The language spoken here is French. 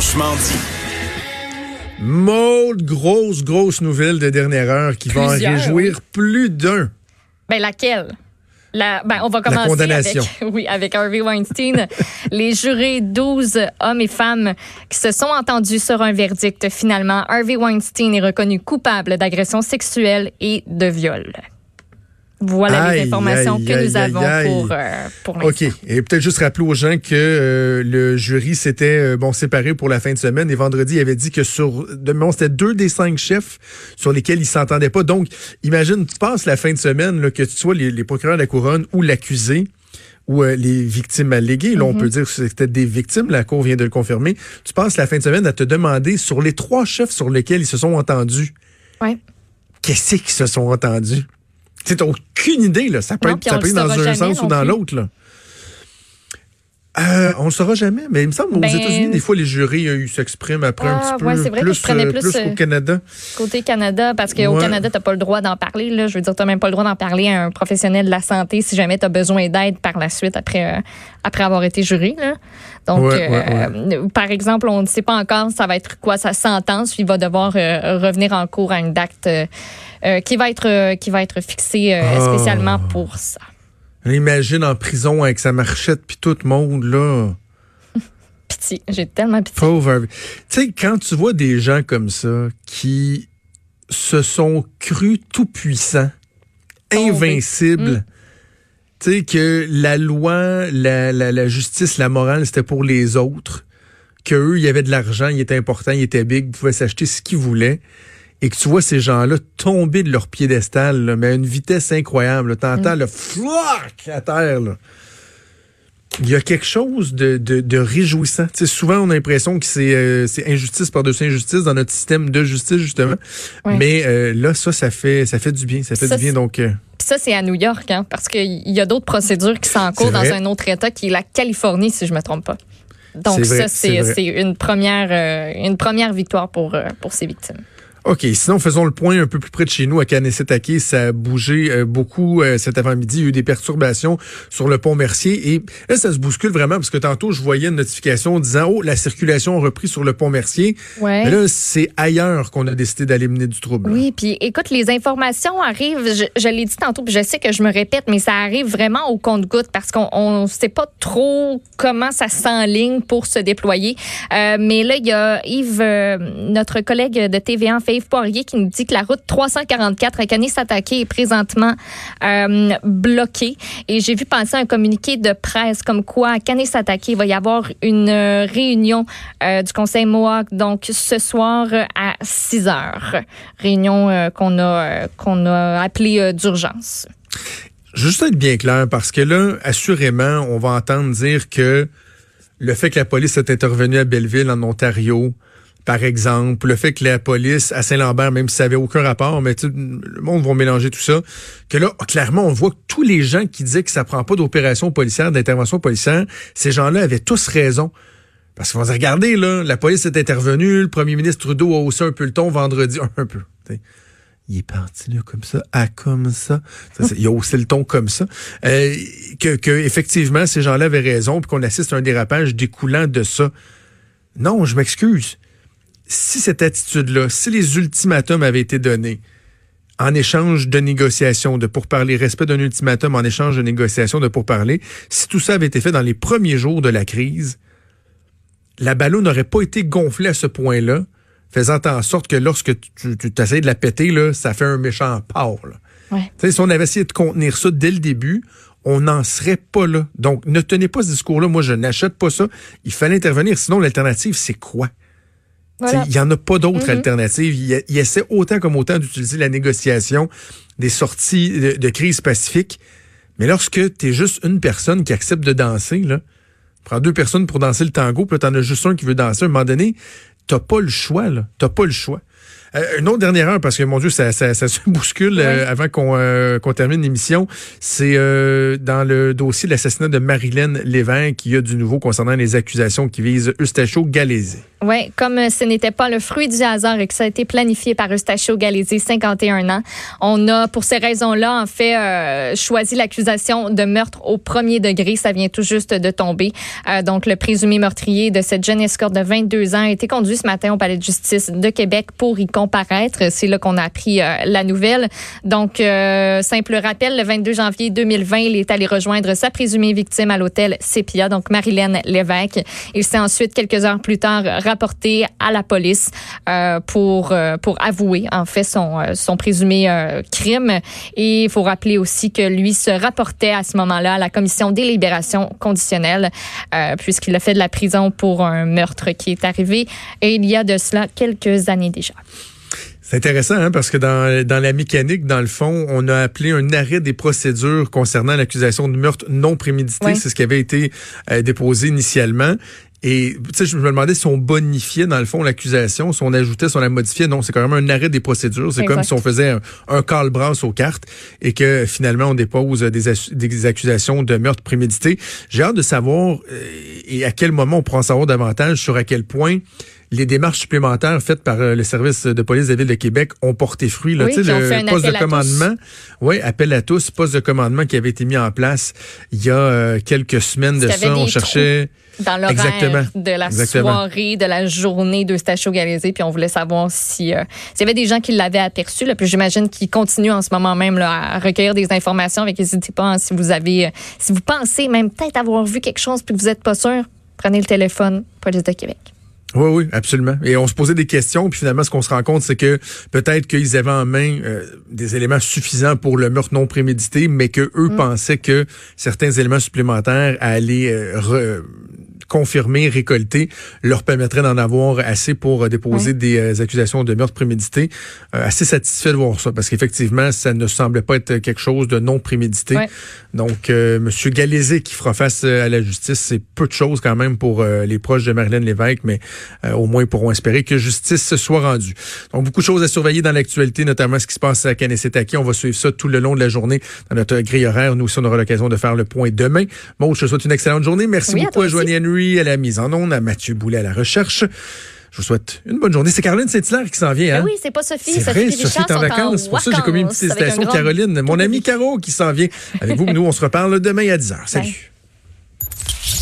Franchement dit. Maud, grosse, grosse nouvelle de dernière heure qui va en Plusieurs, réjouir plus d'un. Ben laquelle? La, ben, on va commencer condamnation. avec, oui, avec Harvey Weinstein. les jurés, 12 hommes et femmes qui se sont entendus sur un verdict. Finalement, Harvey Weinstein est reconnu coupable d'agression sexuelle et de viol. Voilà Aïe, les informations aïe, que aïe, nous avons pour, euh, pour l'instant. OK. Et peut-être juste rappeler aux gens que euh, le jury s'était euh, bon séparé pour la fin de semaine et vendredi, il avait dit que sur bon, c'était deux des cinq chefs sur lesquels ils s'entendaient pas. Donc, imagine, tu passes la fin de semaine, là, que tu sois les, les procureurs de la couronne ou l'accusé ou euh, les victimes alléguées. Là, on peut dire que c'était des victimes, la Cour vient de le confirmer. Tu passes la fin de semaine à te demander sur les trois chefs sur lesquels ils se sont entendus, Ouais. qu'est-ce qu'ils se sont entendus? Tu n'as aucune idée, là. Ça peut Non, être, ça peut être dans un jamais sens ou dans l'autre, là. Euh, on le saura jamais, mais il me semble qu'aux Ben- États-Unis, des fois, les jurys euh, ils s'expriment après un Ah, petit peu ouais, c'est vrai que plus, je prenais plus, plus euh, qu'au Canada. Côté Canada, parce qu'au Ouais. Canada, tu n'as pas le droit d'en parler. Là. Je veux dire, tu n'as même pas le droit d'en parler à un professionnel de la santé si jamais tu as besoin d'aide par la suite après, euh, après avoir été juré. Là. Donc, Ouais, par exemple, on ne sait pas encore ça va être quoi sa sentence. Il va devoir revenir en cours à une date qui, va être, qui va être fixée Oh. spécialement pour ça. Imagine en prison avec sa marchette puis tout le monde, là. Pitié, j'ai tellement pitié. Pauvre. Tu sais, quand tu vois des gens comme ça qui se sont crus tout puissants, Tombés. invincibles, Mm. tu sais, que la loi, la, la, la justice, la morale, c'était pour les autres, qu'eux, il y avait de l'argent, il était important, il était big, ils pouvaient s'acheter ce qu'ils voulaient, et que tu vois ces gens-là tomber de leur piédestal, là, mais à une vitesse incroyable. Tu entends le flac à terre. Là il y a quelque chose de, de, de réjouissant. Souvent, on a l'impression que c'est euh, c'est injustice par-dessus injustice dans notre système de justice, justement. Mais euh, là, ça, ça fait, ça fait du bien. Ça fait Ça, du bien. Donc, euh, Puis ça, c'est à New York, hein, parce qu'il y a d'autres procédures qui sont en cours dans un autre État qui est la Californie, si je me trompe pas. Donc vrai, ça, c'est une première euh, une première victoire pour euh, pour ces victimes. OK. Sinon, faisons le point un peu plus près de chez nous, à Kanesetake. Ça a bougé euh, beaucoup euh, cet avant-midi. Il y a eu des perturbations sur le pont Mercier. Et là, ça se bouscule vraiment parce que tantôt, je voyais une notification disant, oh, la circulation a repris sur le pont Mercier. Ouais. Mais là, c'est ailleurs qu'on a décidé d'aller mener du trouble. Oui, puis écoute, les informations arrivent, je, je l'ai dit tantôt, puis je sais que je me répète, mais ça arrive vraiment au compte-goutte parce qu'on ne sait pas trop comment ça s'enligne pour se déployer. Euh, mais là, il y a Yves, notre collègue de TVA, en fait, Yves Poirier, qui nous dit que la route 344 à Kanesatake est présentement euh, bloquée. Et j'ai vu passer un communiqué de presse comme quoi à Kanesatake, il va y avoir une euh, réunion euh, du Conseil Mohawk, donc ce soir à 6 heures. Réunion qu'on a, qu'on a appelée d'urgence. Juste être bien clair, parce que là, assurément, on va entendre dire que le fait que la police est intervenue à Belleville, en Ontario, par exemple, le fait que la police à Saint-Lambert, même si ça avait aucun rapport, mais le monde va mélanger tout ça, que là, clairement, on voit que tous les gens qui disaient que ça prend pas d'opération policière, d'intervention policière, ces gens-là avaient tous raison. Parce qu'on se regardez, là, la police est intervenue, le premier ministre Trudeau a haussé un peu le ton vendredi, un peu. Il est parti là comme ça, à comme ça. Il a haussé le ton comme ça. Euh, que effectivement ces gens-là avaient raison, puis qu'on assiste à un dérapage découlant de ça. Non, je m'excuse. Si cette attitude-là, si les ultimatums avaient été donnés en échange de négociations, de pourparler, respect d'un ultimatum en échange de négociations, de pourparler, si tout ça avait été fait dans les premiers jours de la crise, la ballon n'aurait pas été gonflée à ce point-là, faisant en sorte que lorsque tu, essaies de la péter, là, ça fait un méchant là. Ouais. Si on avait essayé de contenir ça dès le début, on n'en serait pas là. Donc, ne tenez pas ce discours-là. Moi, je n'achète pas ça. Il fallait intervenir. Sinon, l'alternative, c'est quoi? Sais, Voilà. Il n'y en a pas d'autres Mhm. alternatives. Il, il essaie autant comme autant d'utiliser la négociation des sorties de, de crise pacifique. Mais lorsque tu es juste une personne qui accepte de danser, là, prends deux personnes pour danser le tango, puis là, t'en as juste un qui veut danser, à un moment donné, t'as pas le choix, là. T'as pas le choix. Euh, une autre dernière heure, parce que mon Dieu, ça, ça, ça se bouscule euh, avant qu'on euh, qu'on termine l'émission. C'est euh, dans le dossier de l'assassinat de Marilyn Lévesque qu'il y a du nouveau concernant les accusations qui visent Eustachio Galézé. Oui, comme ce n'était pas le fruit du hasard et que ça a été planifié par Eustachio Galési, 51 ans, on a, pour ces raisons-là, en fait, choisi l'accusation de meurtre au premier degré. Ça vient tout juste de tomber. Donc, le présumé meurtrier de cette jeune escorte de 22 ans a été conduit ce matin au palais de justice de Québec pour y comparaître. C'est là qu'on a appris la nouvelle. Donc, simple rappel, le 22 janvier 2020, il est allé rejoindre sa présumée victime à l'hôtel Sepia, donc Marilène Lévesque. Il s'est ensuite, quelques heures plus tard, rapporté à la police euh, pour, euh, pour avouer, en fait, son, euh, son présumé crime. Et il faut rappeler aussi que lui se rapportait à ce moment-là à la commission des libérations conditionnelles, puisqu'il a fait de la prison pour un meurtre qui est arrivé et il y a de cela quelques années déjà. C'est intéressant hein, parce que dans, dans la mécanique, dans le fond, on a appelé un arrêt des procédures concernant l'accusation de meurtre non prémédité. C'est ce qui avait été euh, déposé initialement. Et tu sais, je me demandais si on bonifiait dans le fond l'accusation, si on ajoutait, si on la modifiait. Non, c'est quand même un arrêt des procédures. C'est comme si on faisait un, un call-brass aux cartes et que finalement on dépose des, des accusations de meurtre prémédité. J'ai hâte de savoir euh, et à quel moment on pourra en savoir davantage sur à quel point les démarches supplémentaires faites par euh, le service de police de la ville de Québec ont porté fruit. Là, oui, tu sais, le poste de commandement, oui, appel à tous, poste de commandement qui avait été mis en place il y a euh, quelques semaines de ça. On cherchait dans l'horaire de la soirée, de la journée de Stachio Galézé, puis on voulait savoir si euh, s'il y avait des gens qui l'avaient aperçu. Là, puis j'imagine qu'ils continuent en ce moment même là, à recueillir des informations. Avec n'hésitez pas hein, si vous avez, si vous pensez même peut-être avoir vu quelque chose puis que vous n'êtes pas sûr, prenez le téléphone, police de Québec. Oui, oui, absolument. Et on se posait des questions, puis finalement, ce qu'on se rend compte, c'est que peut-être qu'ils avaient en main euh, des éléments suffisants pour le meurtre non prémédité, mais que eux mm. pensaient que certains éléments supplémentaires allaient euh, confirmés, récoltés, leur permettrait d'en avoir assez pour euh, déposer des euh, accusations de meurtre prémédité. Euh, assez satisfait de voir ça, parce qu'effectivement, ça ne semblait pas être quelque chose de non prémédité. Donc, Monsieur Galézé qui fera face à la justice, c'est peu de choses quand même pour les proches de Marilyn Lévesque, mais au moins ils pourront espérer que justice se soit rendue. Donc, beaucoup de choses à surveiller dans l'actualité, notamment ce qui se passe à Kanesetaki. On va suivre ça tout le long de la journée dans notre grille horaire. Nous aussi, on aura l'occasion de faire le point demain. Bon, je te souhaite une excellente journée. Merci beaucoup à, à Henry à la mise en onde, à Mathieu Boulet à la recherche. Je vous souhaite une bonne journée. C'est Caroline Saint-Hilaire qui s'en vient. Ben hein? oui, c'est pas Sophie. C'est vrai, Sophie est en vacances. C'est pour ça que j'ai commis une petite hésitation. Caroline, mon ami Caro qui s'en vient avec vous. Nous, on se reparle demain à 10h. Salut.